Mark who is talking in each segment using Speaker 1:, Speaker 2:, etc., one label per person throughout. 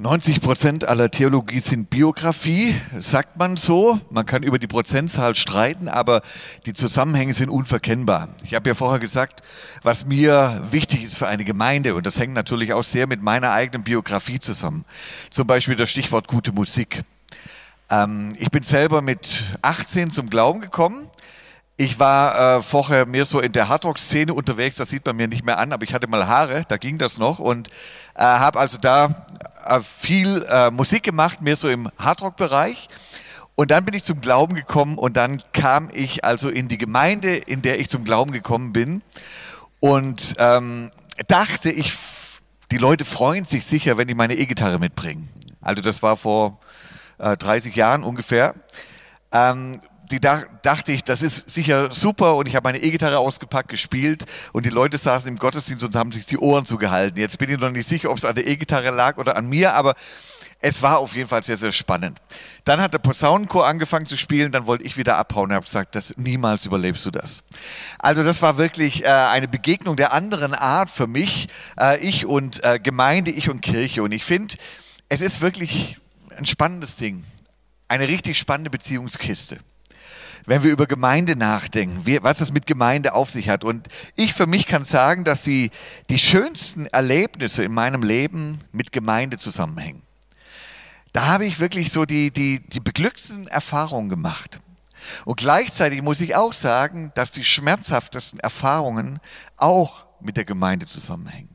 Speaker 1: 90 Prozent aller Theologie sind Biografie, sagt man so. Man kann über die Prozentzahl streiten, aber die Zusammenhänge sind unverkennbar. Ich habe ja vorher gesagt, was mir wichtig ist für eine Gemeinde, und das hängt natürlich auch sehr mit meiner eigenen Biografie zusammen. Zum Beispiel das Stichwort gute Musik. Ähm, ich bin selber mit 18 zum Glauben gekommen. Ich war äh, vorher mehr so in der Hardrock-Szene unterwegs, das sieht man mir nicht mehr an, aber ich hatte mal Haare, da ging das noch und äh, habe also da äh, viel äh, Musik gemacht, mehr so im Hardrock-Bereich. Und dann bin ich zum Glauben gekommen und dann kam ich also in die Gemeinde, in der ich zum Glauben gekommen bin und ähm, dachte, ich, die Leute freuen sich sicher, wenn ich meine E-Gitarre mitbringe. Also das war vor äh, 30 Jahren ungefähr. Ähm, die da, dachte ich, das ist sicher super und ich habe meine E-Gitarre ausgepackt, gespielt und die Leute saßen im Gottesdienst und haben sich die Ohren zugehalten. Jetzt bin ich noch nicht sicher, ob es an der E-Gitarre lag oder an mir, aber es war auf jeden Fall sehr, sehr spannend. Dann hat der Posaunenchor angefangen zu spielen, dann wollte ich wieder abhauen und habe gesagt, das, niemals überlebst du das. Also das war wirklich äh, eine Begegnung der anderen Art für mich, äh, ich und äh, Gemeinde, ich und Kirche. Und ich finde, es ist wirklich ein spannendes Ding, eine richtig spannende Beziehungskiste wenn wir über Gemeinde nachdenken, wie, was es mit Gemeinde auf sich hat. Und ich für mich kann sagen, dass die, die schönsten Erlebnisse in meinem Leben mit Gemeinde zusammenhängen. Da habe ich wirklich so die, die, die beglücksten Erfahrungen gemacht. Und gleichzeitig muss ich auch sagen, dass die schmerzhaftesten Erfahrungen auch mit der Gemeinde zusammenhängen.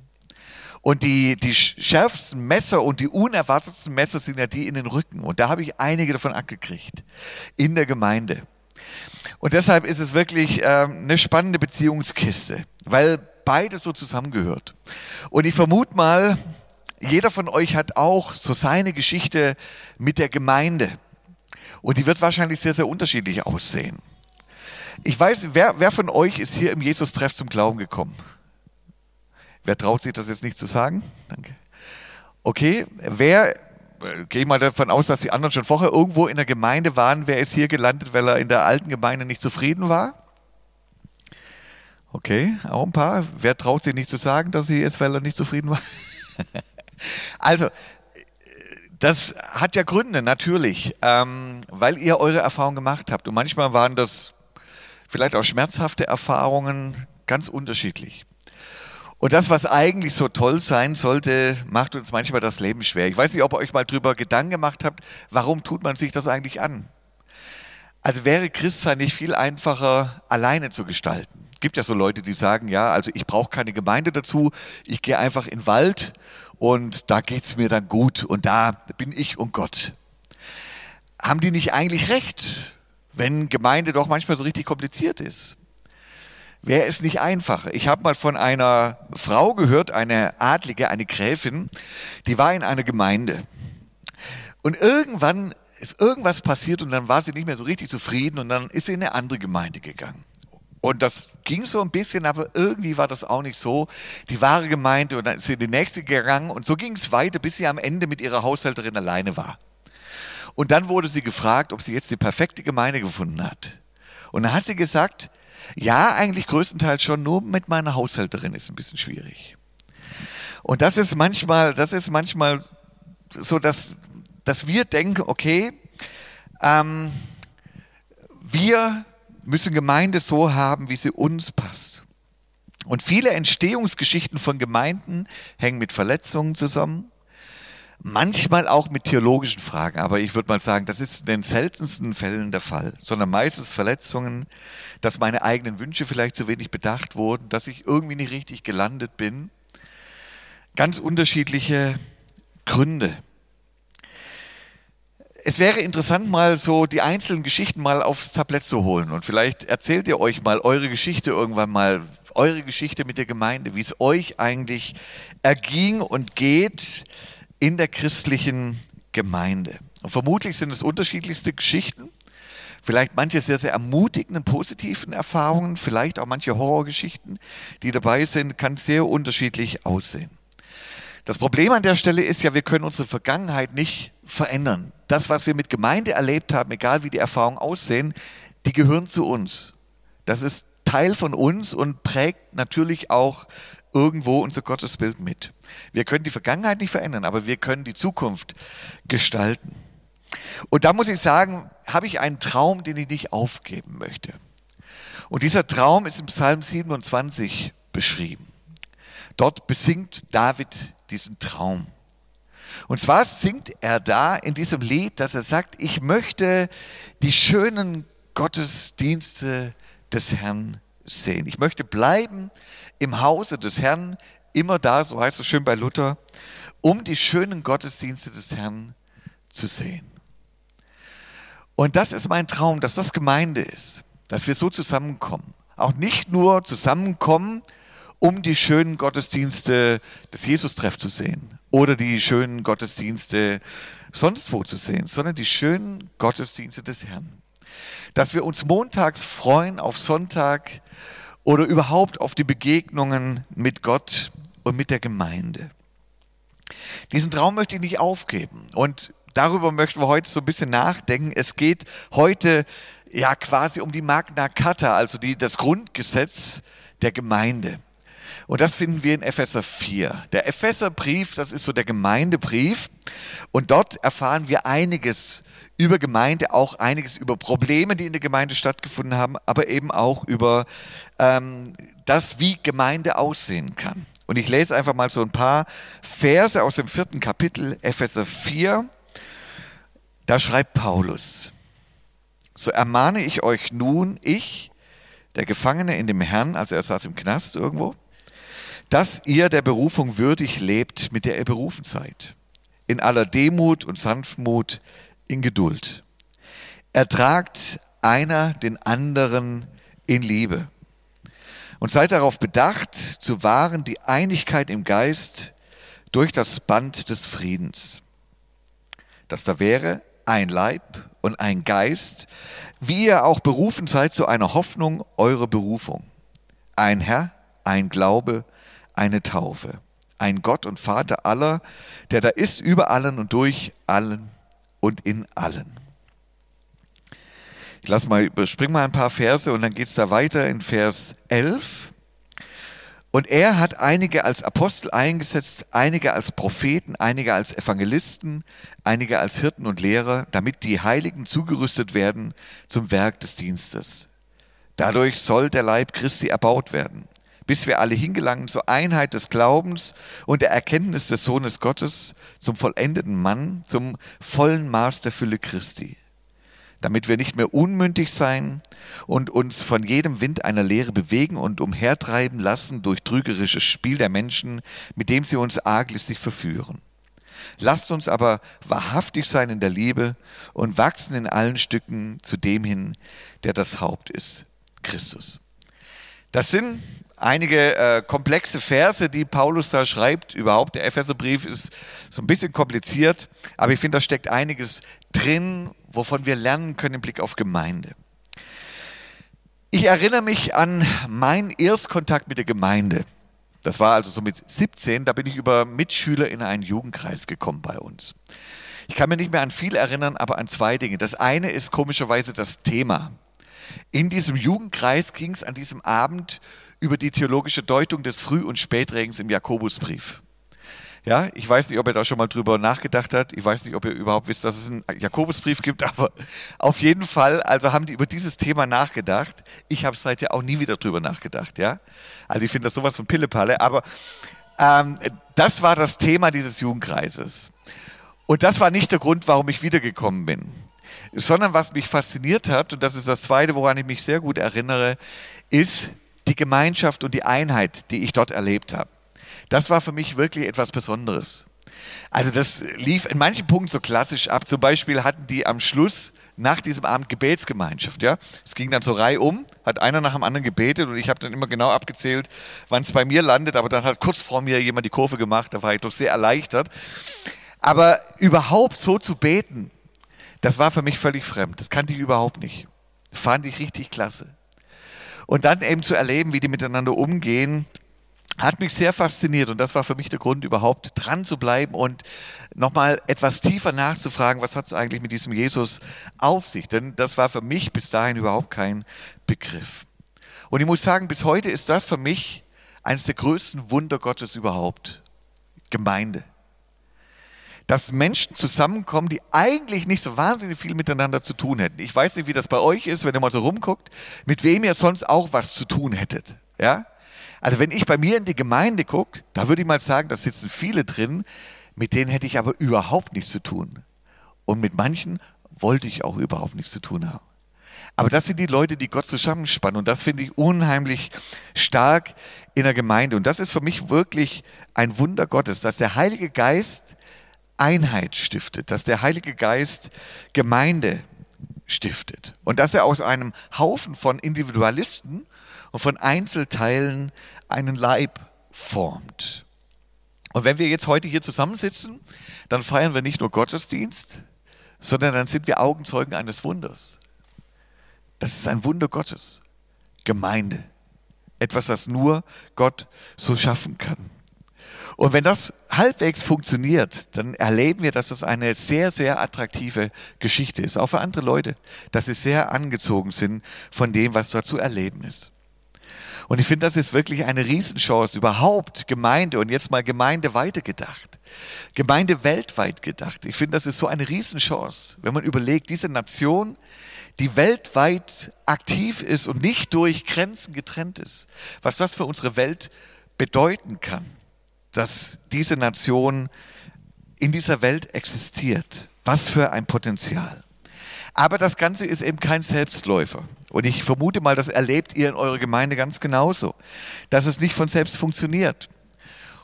Speaker 1: Und die, die schärfsten Messer und die unerwartetsten Messer sind ja die in den Rücken. Und da habe ich einige davon abgekriegt. In der Gemeinde. Und deshalb ist es wirklich äh, eine spannende Beziehungskiste, weil beides so zusammengehört. Und ich vermute mal, jeder von euch hat auch so seine Geschichte mit der Gemeinde. Und die wird wahrscheinlich sehr, sehr unterschiedlich aussehen. Ich weiß, wer, wer von euch ist hier im Jesus-Treff zum Glauben gekommen? Wer traut sich das jetzt nicht zu sagen? Danke. Okay, wer gehe ich mal davon aus, dass die anderen schon vorher irgendwo in der Gemeinde waren. Wer ist hier gelandet, weil er in der alten Gemeinde nicht zufrieden war? Okay, auch ein paar. Wer traut sich nicht zu sagen, dass sie ist, weil er nicht zufrieden war? also, das hat ja Gründe, natürlich, ähm, weil ihr eure Erfahrungen gemacht habt. Und manchmal waren das vielleicht auch schmerzhafte Erfahrungen, ganz unterschiedlich. Und das, was eigentlich so toll sein sollte, macht uns manchmal das Leben schwer. Ich weiß nicht, ob ihr euch mal drüber Gedanken gemacht habt, warum tut man sich das eigentlich an? Also wäre Christsein nicht viel einfacher, alleine zu gestalten. Es gibt ja so Leute, die sagen, ja, also ich brauche keine Gemeinde dazu, ich gehe einfach in den Wald und da geht es mir dann gut und da bin ich und Gott. Haben die nicht eigentlich recht, wenn Gemeinde doch manchmal so richtig kompliziert ist? Wäre es nicht einfacher. Ich habe mal von einer Frau gehört, eine Adlige, eine Gräfin, die war in einer Gemeinde. Und irgendwann ist irgendwas passiert und dann war sie nicht mehr so richtig zufrieden und dann ist sie in eine andere Gemeinde gegangen. Und das ging so ein bisschen, aber irgendwie war das auch nicht so die wahre Gemeinde. Und dann ist sie in die nächste gegangen und so ging es weiter, bis sie am Ende mit ihrer Haushälterin alleine war. Und dann wurde sie gefragt, ob sie jetzt die perfekte Gemeinde gefunden hat. Und dann hat sie gesagt, ja, eigentlich größtenteils schon, nur mit meiner Haushälterin ist ein bisschen schwierig. Und das ist manchmal, das ist manchmal so, dass, dass wir denken, okay, ähm, wir müssen Gemeinde so haben, wie sie uns passt. Und viele Entstehungsgeschichten von Gemeinden hängen mit Verletzungen zusammen, manchmal auch mit theologischen Fragen, aber ich würde mal sagen, das ist in den seltensten Fällen der Fall, sondern meistens Verletzungen, dass meine eigenen Wünsche vielleicht zu wenig bedacht wurden, dass ich irgendwie nicht richtig gelandet bin. Ganz unterschiedliche Gründe. Es wäre interessant, mal so die einzelnen Geschichten mal aufs Tablett zu holen und vielleicht erzählt ihr euch mal eure Geschichte irgendwann mal, eure Geschichte mit der Gemeinde, wie es euch eigentlich erging und geht in der christlichen Gemeinde. Und vermutlich sind es unterschiedlichste Geschichten. Vielleicht manche sehr, sehr ermutigenden, positiven Erfahrungen, vielleicht auch manche Horrorgeschichten, die dabei sind, kann sehr unterschiedlich aussehen. Das Problem an der Stelle ist ja, wir können unsere Vergangenheit nicht verändern. Das, was wir mit Gemeinde erlebt haben, egal wie die Erfahrungen aussehen, die gehören zu uns. Das ist Teil von uns und prägt natürlich auch irgendwo unser Gottesbild mit. Wir können die Vergangenheit nicht verändern, aber wir können die Zukunft gestalten. Und da muss ich sagen, habe ich einen Traum, den ich nicht aufgeben möchte. Und dieser Traum ist im Psalm 27 beschrieben. Dort besingt David diesen Traum. Und zwar singt er da in diesem Lied, dass er sagt, ich möchte die schönen Gottesdienste des Herrn sehen. Ich möchte bleiben im Hause des Herrn, immer da, so heißt es schön bei Luther, um die schönen Gottesdienste des Herrn zu sehen. Und das ist mein Traum, dass das Gemeinde ist, dass wir so zusammenkommen. Auch nicht nur zusammenkommen, um die schönen Gottesdienste des Jesus-Treff zu sehen oder die schönen Gottesdienste sonst wo zu sehen, sondern die schönen Gottesdienste des Herrn. Dass wir uns montags freuen auf Sonntag oder überhaupt auf die Begegnungen mit Gott und mit der Gemeinde. Diesen Traum möchte ich nicht aufgeben und darüber möchten wir heute so ein bisschen nachdenken. Es geht heute ja quasi um die Magna Carta, also die, das Grundgesetz der Gemeinde. Und das finden wir in Epheser 4. Der Epheserbrief, das ist so der Gemeindebrief. Und dort erfahren wir einiges über Gemeinde, auch einiges über Probleme, die in der Gemeinde stattgefunden haben, aber eben auch über ähm, das, wie Gemeinde aussehen kann. Und ich lese einfach mal so ein paar Verse aus dem vierten Kapitel, Epheser 4. Da schreibt Paulus, so ermahne ich euch nun, ich, der Gefangene in dem Herrn, also er saß im Knast irgendwo, dass ihr der Berufung würdig lebt, mit der ihr berufen seid. In aller Demut und Sanftmut, in Geduld. Ertragt einer den anderen in Liebe. Und seid darauf bedacht, zu wahren die Einigkeit im Geist durch das Band des Friedens. Dass da wäre ein Leib und ein Geist, wie ihr auch berufen seid zu einer Hoffnung eurer Berufung. Ein Herr, ein Glaube, eine Taufe. Ein Gott und Vater aller, der da ist über allen und durch allen und in allen. Ich lasse mal, überspring mal ein paar Verse und dann geht es da weiter in Vers 11. Und er hat einige als Apostel eingesetzt, einige als Propheten, einige als Evangelisten, einige als Hirten und Lehrer, damit die Heiligen zugerüstet werden zum Werk des Dienstes. Dadurch soll der Leib Christi erbaut werden bis wir alle hingelangen zur Einheit des Glaubens und der Erkenntnis des Sohnes Gottes, zum vollendeten Mann, zum vollen Maß der Fülle Christi, damit wir nicht mehr unmündig sein und uns von jedem Wind einer Lehre bewegen und umhertreiben lassen durch trügerisches Spiel der Menschen, mit dem sie uns arglistig verführen. Lasst uns aber wahrhaftig sein in der Liebe und wachsen in allen Stücken zu dem hin, der das Haupt ist, Christus. Das sind einige äh, komplexe Verse, die Paulus da schreibt. Überhaupt, der Epheserbrief ist so ein bisschen kompliziert, aber ich finde, da steckt einiges drin, wovon wir lernen können im Blick auf Gemeinde. Ich erinnere mich an meinen Erstkontakt mit der Gemeinde. Das war also so mit 17, da bin ich über Mitschüler in einen Jugendkreis gekommen bei uns. Ich kann mir nicht mehr an viel erinnern, aber an zwei Dinge. Das eine ist komischerweise das Thema. In diesem Jugendkreis ging es an diesem Abend über die theologische Deutung des Früh- und Spätregens im Jakobusbrief. Ja, ich weiß nicht, ob er da schon mal drüber nachgedacht hat. Ich weiß nicht, ob ihr überhaupt wisst, dass es einen Jakobusbrief gibt, aber auf jeden Fall, also haben die über dieses Thema nachgedacht. Ich habe seither auch nie wieder drüber nachgedacht, ja. Also ich finde das sowas von Pillepalle, aber ähm, das war das Thema dieses Jugendkreises. Und das war nicht der Grund, warum ich wiedergekommen bin, sondern was mich fasziniert hat, und das ist das Zweite, woran ich mich sehr gut erinnere, ist, die Gemeinschaft und die Einheit, die ich dort erlebt habe. Das war für mich wirklich etwas Besonderes. Also das lief in manchen Punkten so klassisch ab. Zum Beispiel hatten die am Schluss nach diesem Abend Gebetsgemeinschaft. Ja, es ging dann so reihum, hat einer nach dem anderen gebetet und ich habe dann immer genau abgezählt, wann es bei mir landet. Aber dann hat kurz vor mir jemand die Kurve gemacht. Da war ich doch sehr erleichtert. Aber überhaupt so zu beten, das war für mich völlig fremd. Das kannte ich überhaupt nicht. Fand ich richtig klasse. Und dann eben zu erleben, wie die miteinander umgehen, hat mich sehr fasziniert und das war für mich der Grund, überhaupt dran zu bleiben und nochmal etwas tiefer nachzufragen, was hat es eigentlich mit diesem Jesus auf sich? Denn das war für mich bis dahin überhaupt kein Begriff. Und ich muss sagen, bis heute ist das für mich eines der größten Wunder Gottes überhaupt. Gemeinde. Dass Menschen zusammenkommen, die eigentlich nicht so wahnsinnig viel miteinander zu tun hätten. Ich weiß nicht, wie das bei euch ist, wenn ihr mal so rumguckt, mit wem ihr sonst auch was zu tun hättet. Ja? Also wenn ich bei mir in die Gemeinde gucke, da würde ich mal sagen, da sitzen viele drin, mit denen hätte ich aber überhaupt nichts zu tun. Und mit manchen wollte ich auch überhaupt nichts zu tun haben. Aber das sind die Leute, die Gott zusammenspannen. Und das finde ich unheimlich stark in der Gemeinde. Und das ist für mich wirklich ein Wunder Gottes, dass der Heilige Geist Einheit stiftet, dass der Heilige Geist Gemeinde stiftet. Und dass er aus einem Haufen von Individualisten und von Einzelteilen einen Leib formt. Und wenn wir jetzt heute hier zusammensitzen, dann feiern wir nicht nur Gottesdienst, sondern dann sind wir Augenzeugen eines Wunders. Das ist ein Wunder Gottes. Gemeinde. Etwas, das nur Gott so schaffen kann. Und wenn das halbwegs funktioniert, dann erleben wir, dass das eine sehr, sehr attraktive Geschichte ist, auch für andere Leute, dass sie sehr angezogen sind von dem, was dort zu erleben ist. Und ich finde, das ist wirklich eine Riesenchance, überhaupt Gemeinde und jetzt mal Gemeinde weitergedacht, Gemeinde weltweit gedacht. Ich finde, das ist so eine Riesenchance, wenn man überlegt, diese Nation, die weltweit aktiv ist und nicht durch Grenzen getrennt ist, was das für unsere Welt bedeuten kann, dass diese Nation in dieser Welt existiert. Was für ein Potenzial. Aber das Ganze ist eben kein Selbstläufer. Und ich vermute mal, das erlebt ihr in eurer Gemeinde ganz genauso, dass es nicht von selbst funktioniert.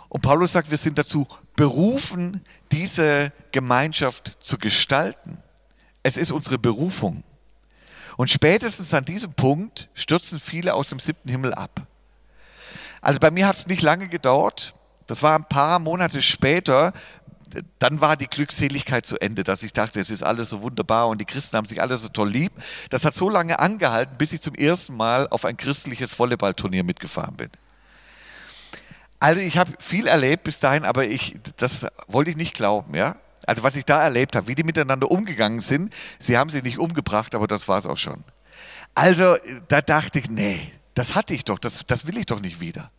Speaker 1: Und Paulus sagt, wir sind dazu berufen, diese Gemeinschaft zu gestalten. Es ist unsere Berufung. Und spätestens an diesem Punkt stürzen viele aus dem siebten Himmel ab. Also bei mir hat es nicht lange gedauert. Das war ein paar Monate später. Dann war die Glückseligkeit zu Ende, dass ich dachte, es ist alles so wunderbar und die Christen haben sich alle so toll lieb. Das hat so lange angehalten, bis ich zum ersten Mal auf ein christliches Volleyballturnier mitgefahren bin. Also ich habe viel erlebt bis dahin, aber ich, das wollte ich nicht glauben, ja. Also was ich da erlebt habe, wie die miteinander umgegangen sind, sie haben sich nicht umgebracht, aber das war es auch schon. Also da dachte ich, nee, das hatte ich doch, das, das will ich doch nicht wieder.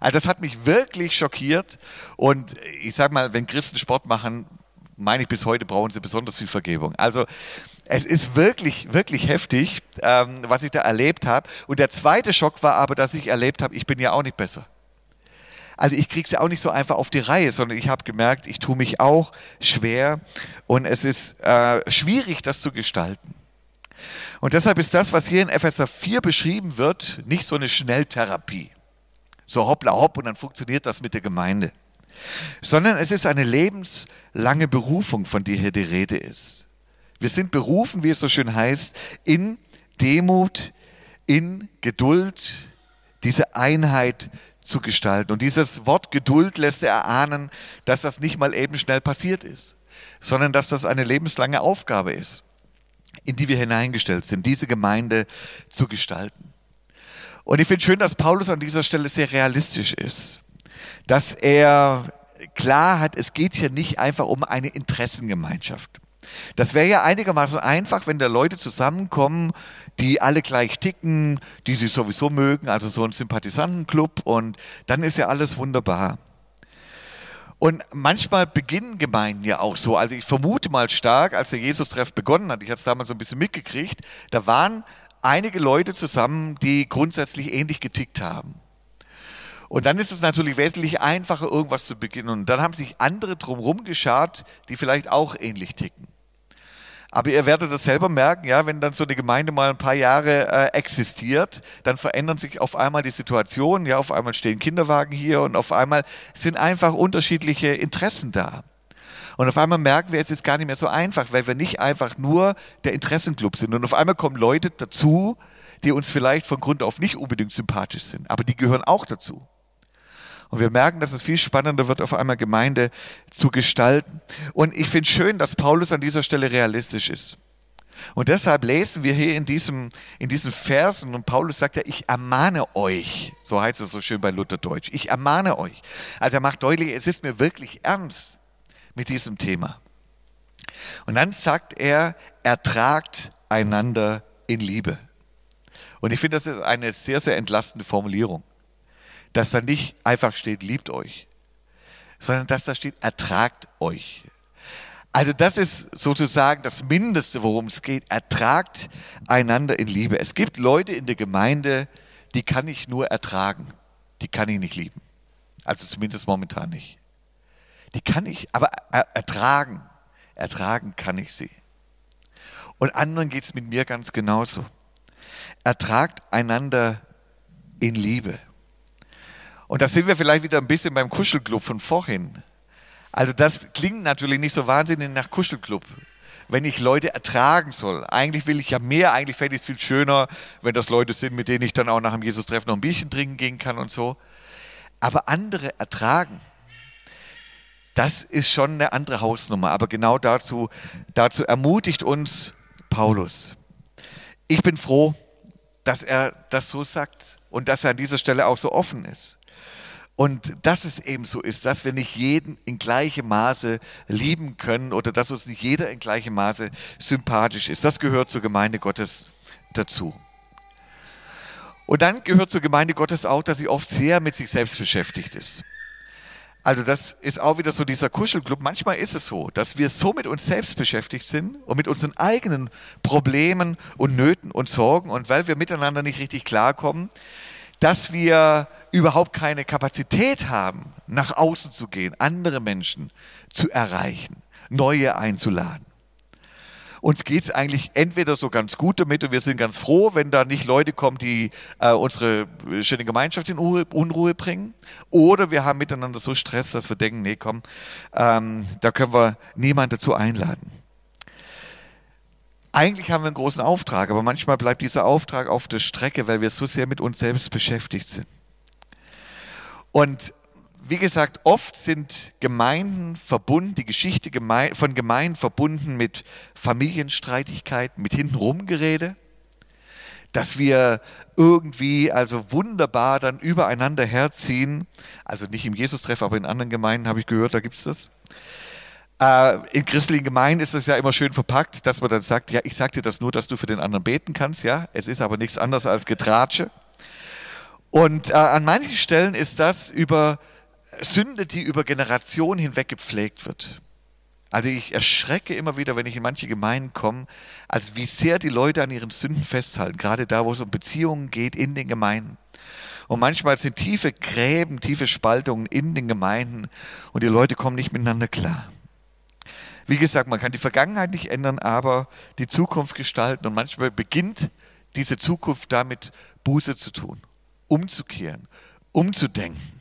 Speaker 1: Also das hat mich wirklich schockiert und ich sage mal, wenn Christen Sport machen, meine ich, bis heute brauchen sie besonders viel Vergebung. Also es ist wirklich, wirklich heftig, ähm, was ich da erlebt habe. Und der zweite Schock war aber, dass ich erlebt habe, ich bin ja auch nicht besser. Also ich kriege es auch nicht so einfach auf die Reihe, sondern ich habe gemerkt, ich tue mich auch schwer und es ist äh, schwierig, das zu gestalten. Und deshalb ist das, was hier in Epheser 4 beschrieben wird, nicht so eine Schnelltherapie. So hoppla hopp und dann funktioniert das mit der Gemeinde. Sondern es ist eine lebenslange Berufung, von der hier die Rede ist. Wir sind berufen, wie es so schön heißt, in Demut, in Geduld, diese Einheit zu gestalten. Und dieses Wort Geduld lässt erahnen, dass das nicht mal eben schnell passiert ist, sondern dass das eine lebenslange Aufgabe ist, in die wir hineingestellt sind, diese Gemeinde zu gestalten. Und ich finde schön, dass Paulus an dieser Stelle sehr realistisch ist, dass er klar hat, es geht hier nicht einfach um eine Interessengemeinschaft. Das wäre ja einigermaßen einfach, wenn da Leute zusammenkommen, die alle gleich ticken, die sie sowieso mögen, also so ein Sympathisantenclub und dann ist ja alles wunderbar. Und manchmal beginnen Gemeinden ja auch so. Also ich vermute mal stark, als der Jesus-Treff begonnen hat, ich hatte es damals so ein bisschen mitgekriegt, da waren einige Leute zusammen, die grundsätzlich ähnlich getickt haben. Und dann ist es natürlich wesentlich einfacher, irgendwas zu beginnen. Und dann haben sich andere drumherum geschart, die vielleicht auch ähnlich ticken. Aber ihr werdet das selber merken, ja, wenn dann so eine Gemeinde mal ein paar Jahre äh, existiert, dann verändern sich auf einmal die Situationen, ja, auf einmal stehen Kinderwagen hier und auf einmal sind einfach unterschiedliche Interessen da. Und auf einmal merken wir, es ist gar nicht mehr so einfach, weil wir nicht einfach nur der Interessenclub sind. Und auf einmal kommen Leute dazu, die uns vielleicht von Grund auf nicht unbedingt sympathisch sind, aber die gehören auch dazu. Und wir merken, dass es viel spannender wird, auf einmal Gemeinde zu gestalten. Und ich finde schön, dass Paulus an dieser Stelle realistisch ist. Und deshalb lesen wir hier in, diesem, in diesen Versen, und Paulus sagt ja, ich ermahne euch, so heißt es so schön bei Lutherdeutsch, ich ermahne euch. Also er macht deutlich, es ist mir wirklich ernst mit diesem Thema. Und dann sagt er, ertragt einander in Liebe. Und ich finde, das ist eine sehr, sehr entlastende Formulierung dass da nicht einfach steht, liebt euch, sondern dass da steht, ertragt euch. Also das ist sozusagen das Mindeste, worum es geht. Ertragt einander in Liebe. Es gibt Leute in der Gemeinde, die kann ich nur ertragen. Die kann ich nicht lieben. Also zumindest momentan nicht. Die kann ich, aber ertragen. Ertragen kann ich sie. Und anderen geht es mit mir ganz genauso. Ertragt einander in Liebe. Und da sind wir vielleicht wieder ein bisschen beim Kuschelclub von vorhin. Also das klingt natürlich nicht so wahnsinnig nach Kuschelclub, wenn ich Leute ertragen soll. Eigentlich will ich ja mehr, eigentlich fände ich es viel schöner, wenn das Leute sind, mit denen ich dann auch nach dem Jesus-Treffen noch ein Bierchen trinken gehen kann und so. Aber andere ertragen, das ist schon eine andere Hausnummer. Aber genau dazu, dazu ermutigt uns Paulus. Ich bin froh, dass er das so sagt und dass er an dieser Stelle auch so offen ist. Und dass es eben so ist, dass wir nicht jeden in gleichem Maße lieben können oder dass uns nicht jeder in gleichem Maße sympathisch ist. Das gehört zur Gemeinde Gottes dazu. Und dann gehört zur Gemeinde Gottes auch, dass sie oft sehr mit sich selbst beschäftigt ist. Also das ist auch wieder so dieser Kuschelclub. Manchmal ist es so, dass wir so mit uns selbst beschäftigt sind und mit unseren eigenen Problemen und Nöten und Sorgen und weil wir miteinander nicht richtig klarkommen, dass wir überhaupt keine Kapazität haben, nach außen zu gehen, andere Menschen zu erreichen, neue einzuladen. Uns geht es eigentlich entweder so ganz gut damit und wir sind ganz froh, wenn da nicht Leute kommen, die äh, unsere schöne Gemeinschaft in Unruhe, Unruhe, bringen, oder wir haben miteinander so Stress, dass wir denken, nee, komm, ähm, da können wir niemanden dazu einladen eigentlich haben wir einen großen Auftrag, aber manchmal bleibt dieser Auftrag auf der Strecke, weil wir so sehr mit uns selbst beschäftigt sind. Und wie gesagt, oft sind Gemeinden verbunden, die Geschichte von Gemeinden verbunden mit Familienstreitigkeiten, mit hintenrumgerede, dass wir irgendwie also wunderbar dann übereinander herziehen. Also nicht im Jesus-Treff, aber in anderen Gemeinden habe ich gehört, da gibt es das. Äh, in christlichen Gemeinden ist es ja immer schön verpackt, dass man dann sagt, ja, ich sage dir das nur, dass du für den anderen beten kannst, ja. Es ist aber nichts anderes als Getratsche. Und äh, an manchen Stellen ist das über Sünde, die über Generationen hinweg gepflegt wird. Also ich erschrecke immer wieder, wenn ich in manche Gemeinden komme, als wie sehr die Leute an ihren Sünden festhalten, gerade da, wo es um Beziehungen geht in den Gemeinden. Und manchmal sind tiefe Gräben, tiefe Spaltungen in den Gemeinden und die Leute kommen nicht miteinander klar. Wie gesagt, man kann die Vergangenheit nicht ändern, aber die Zukunft gestalten. Und manchmal beginnt diese Zukunft damit, Buße zu tun, umzukehren, umzudenken.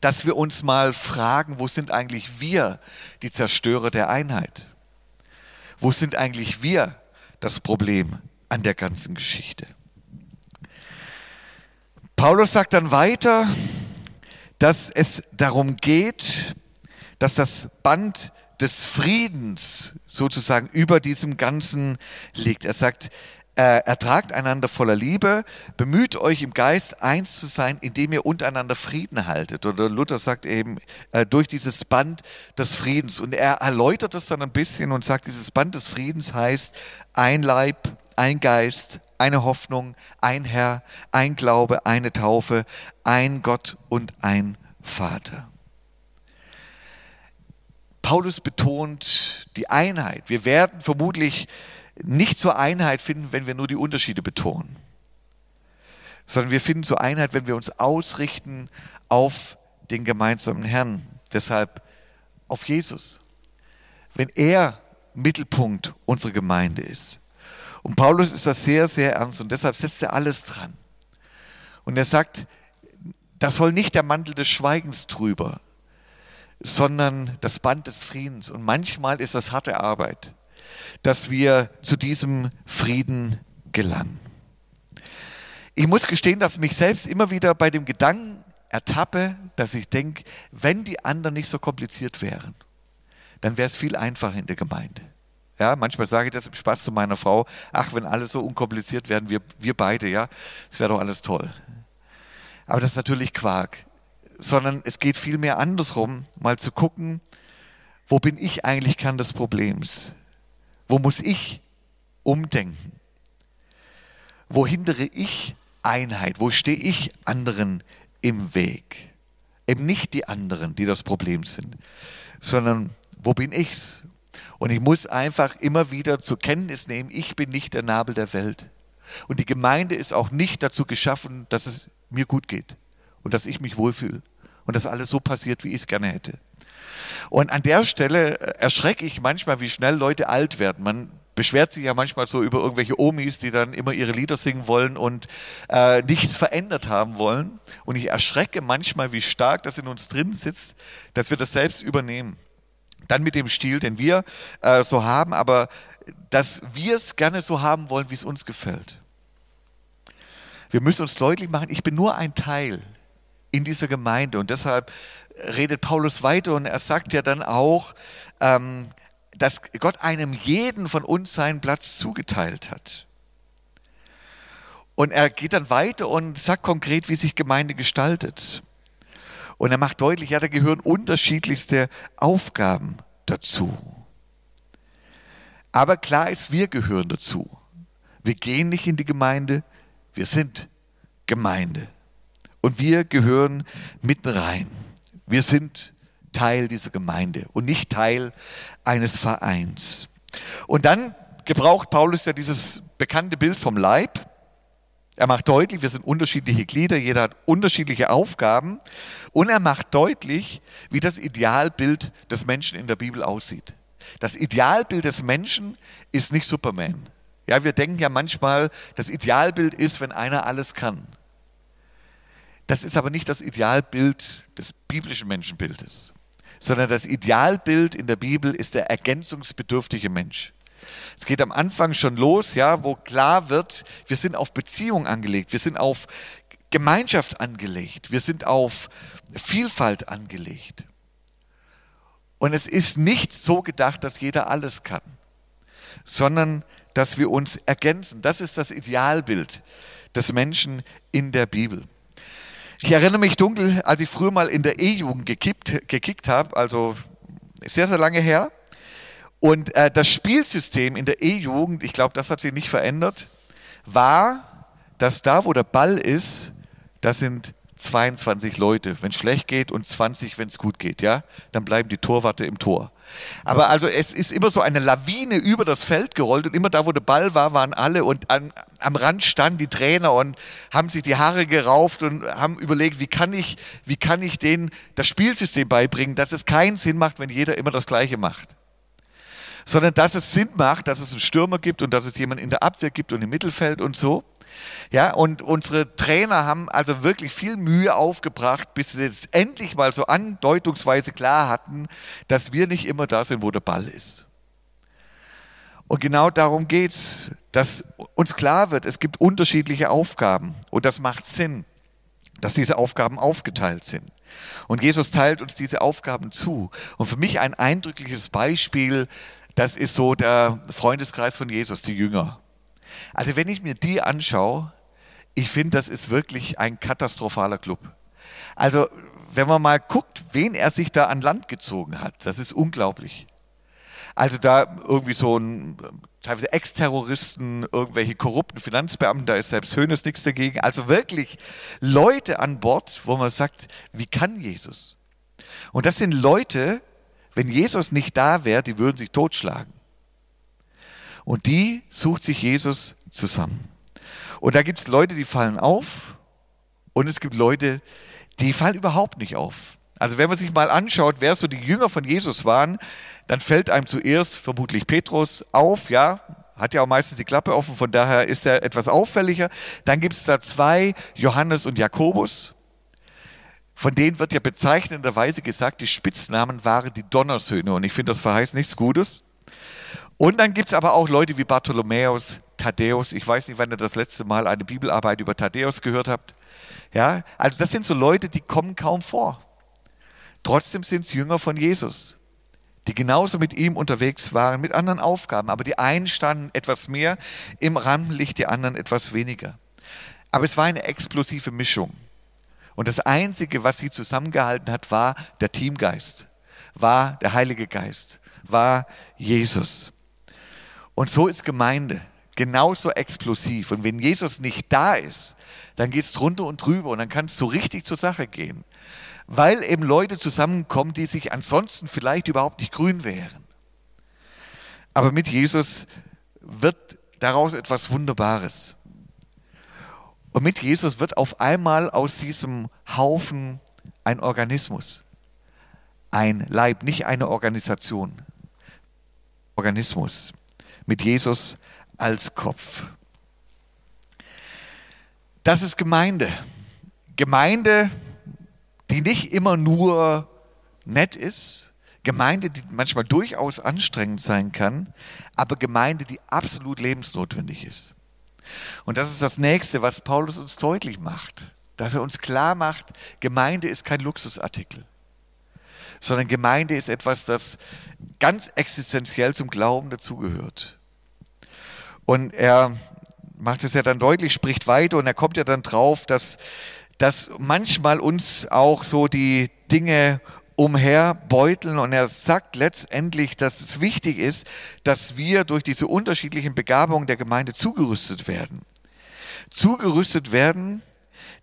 Speaker 1: Dass wir uns mal fragen, wo sind eigentlich wir die Zerstörer der Einheit? Wo sind eigentlich wir das Problem an der ganzen Geschichte? Paulus sagt dann weiter, dass es darum geht, dass das Band des Friedens sozusagen über diesem Ganzen liegt. Er sagt, äh, ertragt einander voller Liebe, bemüht euch im Geist eins zu sein, indem ihr untereinander Frieden haltet. Oder Luther sagt eben, äh, durch dieses Band des Friedens. Und er erläutert das dann ein bisschen und sagt, dieses Band des Friedens heißt ein Leib, ein Geist, eine Hoffnung, ein Herr, ein Glaube, eine Taufe, ein Gott und ein Vater. Paulus betont die Einheit. Wir werden vermutlich nicht zur Einheit finden, wenn wir nur die Unterschiede betonen, sondern wir finden zur Einheit, wenn wir uns ausrichten auf den gemeinsamen Herrn. Deshalb auf Jesus. Wenn er Mittelpunkt unserer Gemeinde ist. Und Paulus ist das sehr, sehr ernst und deshalb setzt er alles dran. Und er sagt, da soll nicht der Mantel des Schweigens drüber sondern das Band des Friedens. Und manchmal ist das harte Arbeit, dass wir zu diesem Frieden gelangen. Ich muss gestehen, dass ich mich selbst immer wieder bei dem Gedanken ertappe, dass ich denke, wenn die anderen nicht so kompliziert wären, dann wäre es viel einfacher in der Gemeinde. Ja, manchmal sage ich das im Spaß zu meiner Frau, ach, wenn alle so unkompliziert wären, wir, wir beide, ja, das wäre doch alles toll. Aber das ist natürlich Quark sondern es geht vielmehr andersrum, mal zu gucken, wo bin ich eigentlich Kern des Problems? Wo muss ich umdenken? Wo hindere ich Einheit? Wo stehe ich anderen im Weg. Eben nicht die anderen, die das Problem sind, sondern wo bin ich's? Und ich muss einfach immer wieder zur Kenntnis nehmen, ich bin nicht der Nabel der Welt. Und die Gemeinde ist auch nicht dazu geschaffen, dass es mir gut geht und dass ich mich wohlfühle und dass alles so passiert, wie ich es gerne hätte. Und an der Stelle erschrecke ich manchmal, wie schnell Leute alt werden. Man beschwert sich ja manchmal so über irgendwelche Omis, die dann immer ihre Lieder singen wollen und äh, nichts verändert haben wollen. Und ich erschrecke manchmal, wie stark das in uns drin sitzt, dass wir das selbst übernehmen. Dann mit dem Stil, den wir äh, so haben, aber dass wir es gerne so haben wollen, wie es uns gefällt. Wir müssen uns deutlich machen, ich bin nur ein Teil in dieser Gemeinde und deshalb redet Paulus weiter und er sagt ja dann auch, ähm, dass Gott einem jeden von uns seinen Platz zugeteilt hat. Und er geht dann weiter und sagt konkret, wie sich Gemeinde gestaltet. Und er macht deutlich, ja, da gehören unterschiedlichste Aufgaben dazu. Aber klar ist, wir gehören dazu. Wir gehen nicht in die Gemeinde, wir sind Gemeinde. Und wir gehören mitten rein. Wir sind Teil dieser Gemeinde und nicht Teil eines Vereins. Und dann gebraucht Paulus ja dieses bekannte Bild vom Leib. Er macht deutlich, wir sind unterschiedliche Glieder, jeder hat unterschiedliche Aufgaben. Und er macht deutlich, wie das Idealbild des Menschen in der Bibel aussieht. Das Idealbild des Menschen ist nicht Superman. Ja, wir denken ja manchmal, das Idealbild ist, wenn einer alles kann. Das ist aber nicht das Idealbild des biblischen Menschenbildes sondern das Idealbild in der Bibel ist der ergänzungsbedürftige Mensch. Es geht am Anfang schon los, ja, wo klar wird, wir sind auf Beziehung angelegt, wir sind auf Gemeinschaft angelegt, wir sind auf Vielfalt angelegt. Und es ist nicht so gedacht, dass jeder alles kann, sondern dass wir uns ergänzen. Das ist das Idealbild des Menschen in der Bibel. Ich erinnere mich dunkel, als ich früher mal in der E-Jugend gekippt, gekickt habe, also sehr, sehr lange her. Und äh, das Spielsystem in der E-Jugend, ich glaube, das hat sich nicht verändert, war, dass da, wo der Ball ist, das sind 22 Leute, wenn es schlecht geht und 20, wenn es gut geht, ja, dann bleiben die Torwarte im Tor. Aber also es ist immer so eine Lawine über das Feld gerollt und immer da, wo der Ball war, waren alle und an, am Rand standen die Trainer und haben sich die Haare gerauft und haben überlegt, wie kann ich, wie kann ich denen das Spielsystem beibringen, dass es keinen Sinn macht, wenn jeder immer das Gleiche macht. Sondern dass es Sinn macht, dass es einen Stürmer gibt und dass es jemanden in der Abwehr gibt und im Mittelfeld und so. Ja, und unsere Trainer haben also wirklich viel Mühe aufgebracht, bis sie es endlich mal so andeutungsweise klar hatten, dass wir nicht immer da sind, wo der Ball ist. Und genau darum geht es, dass uns klar wird, es gibt unterschiedliche Aufgaben und das macht Sinn, dass diese Aufgaben aufgeteilt sind. Und Jesus teilt uns diese Aufgaben zu. Und für mich ein eindrückliches Beispiel, das ist so der Freundeskreis von Jesus, die Jünger. Also wenn ich mir die anschaue, ich finde, das ist wirklich ein katastrophaler Club. Also wenn man mal guckt, wen er sich da an Land gezogen hat, das ist unglaublich. Also da irgendwie so ein teilweise Ex-Terroristen, irgendwelche korrupten Finanzbeamten, da ist selbst Hönes nichts dagegen. Also wirklich Leute an Bord, wo man sagt, wie kann Jesus? Und das sind Leute, wenn Jesus nicht da wäre, die würden sich totschlagen. Und die sucht sich Jesus zusammen. Und da gibt es Leute, die fallen auf und es gibt Leute, die fallen überhaupt nicht auf. Also wenn man sich mal anschaut, wer so die Jünger von Jesus waren, dann fällt einem zuerst vermutlich Petrus auf, ja, hat ja auch meistens die Klappe offen, von daher ist er etwas auffälliger. Dann gibt es da zwei, Johannes und Jakobus. Von denen wird ja bezeichnenderweise gesagt, die Spitznamen waren die Donnersöhne. Und ich finde, das verheißt nichts Gutes. Und dann gibt es aber auch Leute wie Bartholomäus, Thaddäus. Ich weiß nicht, wann ihr das letzte Mal eine Bibelarbeit über Thaddäus gehört habt. Ja, also das sind so Leute, die kommen kaum vor. Trotzdem sind es Jünger von Jesus, die genauso mit ihm unterwegs waren, mit anderen Aufgaben. Aber die einen standen etwas mehr im Rampenlicht, die anderen etwas weniger. Aber es war eine explosive Mischung. Und das Einzige, was sie zusammengehalten hat, war der Teamgeist, war der Heilige Geist, war Jesus. Und so ist Gemeinde. genauso explosiv. Und wenn Jesus nicht da ist, dann geht es drunter und drüber und dann kann es so richtig zur Sache gehen. Weil eben Leute zusammenkommen, die sich ansonsten vielleicht überhaupt nicht grün wären. Aber mit Jesus wird daraus etwas Wunderbares. Und mit Jesus wird auf einmal aus diesem Haufen ein Organismus, ein Leib, nicht eine Organisation. Organismus mit Jesus als Kopf. Das ist Gemeinde. Gemeinde, die nicht immer nur nett ist, Gemeinde, die manchmal durchaus anstrengend sein kann, aber Gemeinde, die absolut lebensnotwendig ist. Und das ist das Nächste, was Paulus uns deutlich macht, dass er uns klar macht, Gemeinde ist kein Luxusartikel, sondern Gemeinde ist etwas, das ganz existenziell zum Glauben dazugehört. Und er macht es ja dann deutlich, spricht weiter und er kommt ja dann drauf, dass, dass manchmal uns auch so die Dinge umherbeuteln und er sagt letztendlich, dass es wichtig ist, dass wir durch diese unterschiedlichen Begabungen der Gemeinde zugerüstet werden. Zugerüstet werden,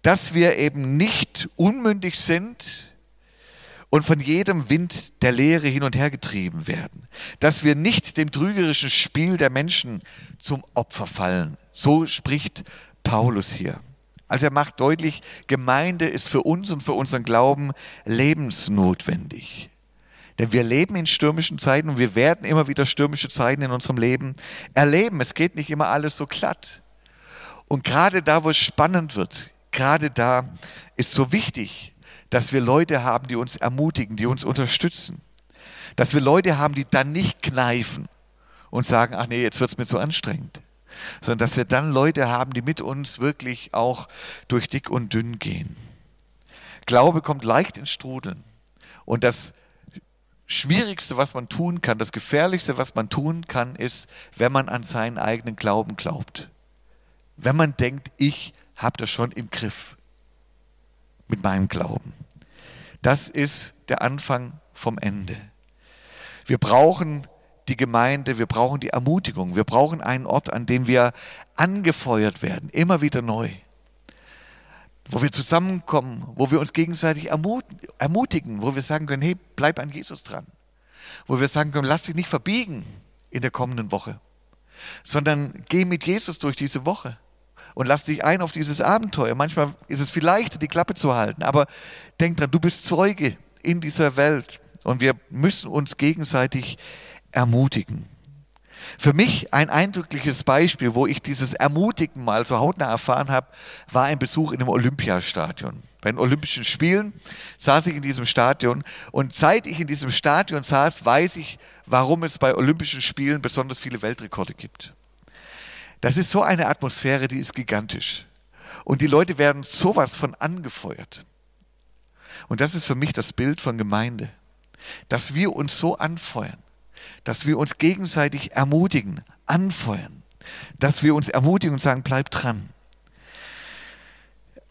Speaker 1: dass wir eben nicht unmündig sind und von jedem Wind der Lehre hin und her getrieben werden. Dass wir nicht dem trügerischen Spiel der Menschen zum Opfer fallen. So spricht Paulus hier. Also er macht deutlich, Gemeinde ist für uns und für unseren Glauben lebensnotwendig. Denn wir leben in stürmischen Zeiten und wir werden immer wieder stürmische Zeiten in unserem Leben erleben. Es geht nicht immer alles so glatt. Und gerade da, wo es spannend wird, gerade da ist so wichtig, dass wir Leute haben, die uns ermutigen, die uns unterstützen. Dass wir Leute haben, die dann nicht kneifen und sagen, ach nee, jetzt wird es mir zu anstrengend sondern dass wir dann Leute haben, die mit uns wirklich auch durch dick und dünn gehen. Glaube kommt leicht ins Strudeln. Und das Schwierigste, was man tun kann, das Gefährlichste, was man tun kann, ist, wenn man an seinen eigenen Glauben glaubt. Wenn man denkt, ich habe das schon im Griff mit meinem Glauben. Das ist der Anfang vom Ende. Wir brauchen die Gemeinde, wir brauchen die Ermutigung, wir brauchen einen Ort, an dem wir angefeuert werden, immer wieder neu. Wo wir zusammenkommen, wo wir uns gegenseitig ermutigen, wo wir sagen können, hey, bleib an Jesus dran. Wo wir sagen können, lass dich nicht verbiegen in der kommenden Woche, sondern geh mit Jesus durch diese Woche und lass dich ein auf dieses Abenteuer. Manchmal ist es viel leichter, die Klappe zu halten, aber denk dran, du bist Zeuge in dieser Welt und wir müssen uns gegenseitig ermutigen. Für mich ein eindrückliches Beispiel, wo ich dieses Ermutigen mal so hautnah erfahren habe, war ein Besuch in einem Olympiastadion. Bei den Olympischen Spielen saß ich in diesem Stadion und seit ich in diesem Stadion saß, weiß ich, warum es bei Olympischen Spielen besonders viele Weltrekorde gibt. Das ist so eine Atmosphäre, die ist gigantisch. Und die Leute werden sowas von angefeuert. Und das ist für mich das Bild von Gemeinde, dass wir uns so anfeuern dass wir uns gegenseitig ermutigen, anfeuern, dass wir uns ermutigen und sagen, bleib dran.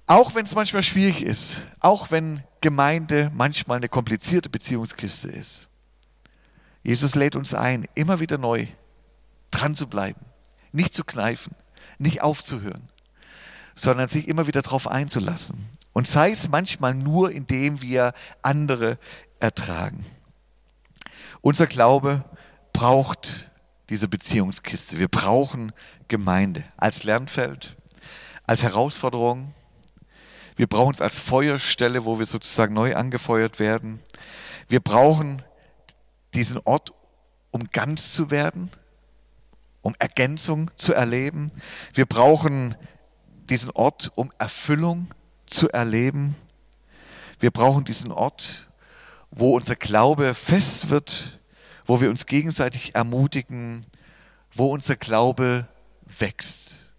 Speaker 1: Auch wenn es manchmal schwierig ist, auch wenn Gemeinde manchmal eine komplizierte Beziehungskiste ist. Jesus lädt uns ein, immer wieder neu dran zu bleiben, nicht zu kneifen, nicht aufzuhören, sondern sich immer wieder darauf einzulassen. Und sei es manchmal nur, indem wir andere ertragen. Unser Glaube braucht diese Beziehungskiste. Wir brauchen Gemeinde als Lernfeld, als Herausforderung. Wir brauchen es als Feuerstelle, wo wir sozusagen neu angefeuert werden. Wir brauchen diesen Ort, um ganz zu werden, um Ergänzung zu erleben. Wir brauchen diesen Ort, um Erfüllung zu erleben. Wir brauchen diesen Ort, wo unser Glaube fest wird, wo wir uns gegenseitig ermutigen, wo unser Glaube wächst.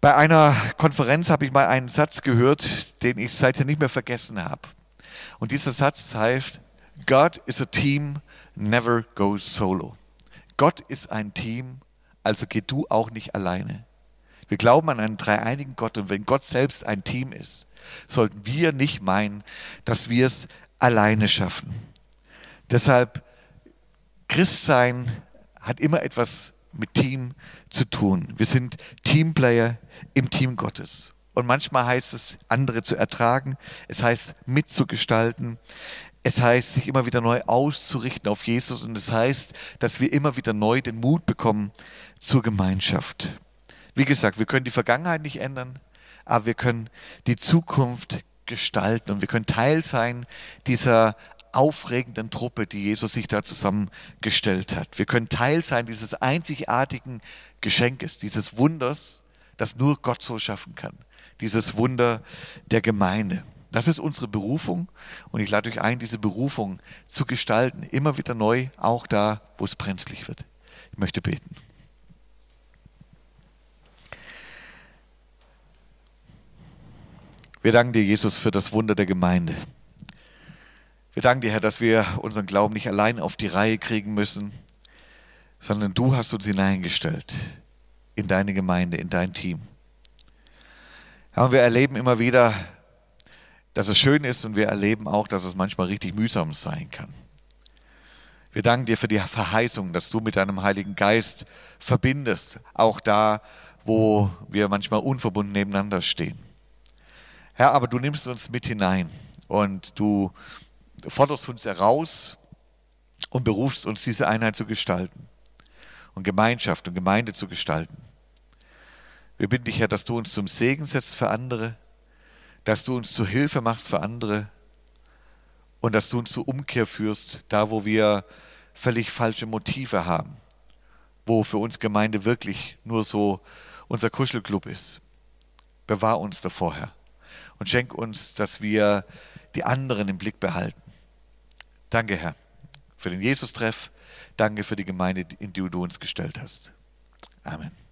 Speaker 1: Bei einer Konferenz habe ich mal einen Satz gehört, den ich seither nicht mehr vergessen habe. Und dieser Satz heißt, God is a team, never goes solo. Gott ist ein Team, also geh du auch nicht alleine. Wir glauben an einen dreieinigen Gott und wenn Gott selbst ein Team ist, sollten wir nicht meinen, dass wir es alleine schaffen. Deshalb, Christsein hat immer etwas mit Team zu tun. Wir sind Teamplayer im Team Gottes. Und manchmal heißt es, andere zu ertragen. Es heißt, mitzugestalten. Es heißt, sich immer wieder neu auszurichten auf Jesus. Und es heißt, dass wir immer wieder neu den Mut bekommen zur Gemeinschaft. Wie gesagt, wir können die Vergangenheit nicht ändern, aber wir können die Zukunft gestalten und wir können Teil sein dieser aufregenden Truppe, die Jesus sich da zusammengestellt hat. Wir können Teil sein dieses einzigartigen Geschenkes, dieses Wunders, das nur Gott so schaffen kann. Dieses Wunder der Gemeinde. Das ist unsere Berufung und ich lade euch ein, diese Berufung zu gestalten, immer wieder neu, auch da, wo es brenzlig wird. Ich möchte beten. Wir danken dir, Jesus, für das Wunder der Gemeinde. Wir danken dir, Herr, dass wir unseren Glauben nicht allein auf die Reihe kriegen müssen, sondern du hast uns hineingestellt in deine Gemeinde, in dein Team. Und wir erleben immer wieder, dass es schön ist und wir erleben auch, dass es manchmal richtig mühsam sein kann. Wir danken dir für die Verheißung, dass du mit deinem Heiligen Geist verbindest, auch da, wo wir manchmal unverbunden nebeneinander stehen. Herr, aber du nimmst uns mit hinein und du forderst uns heraus und berufst uns, diese Einheit zu gestalten und Gemeinschaft und Gemeinde zu gestalten. Wir bitten dich, Herr, dass du uns zum Segen setzt für andere, dass du uns zur Hilfe machst für andere und dass du uns zur Umkehr führst, da wo wir völlig falsche Motive haben, wo für uns Gemeinde wirklich nur so unser Kuschelclub ist. Bewahr uns davor, Herr, und schenk uns, dass wir die anderen im Blick behalten. Danke, Herr, für den Jesus-Treff. Danke für die Gemeinde, in die du uns gestellt hast. Amen.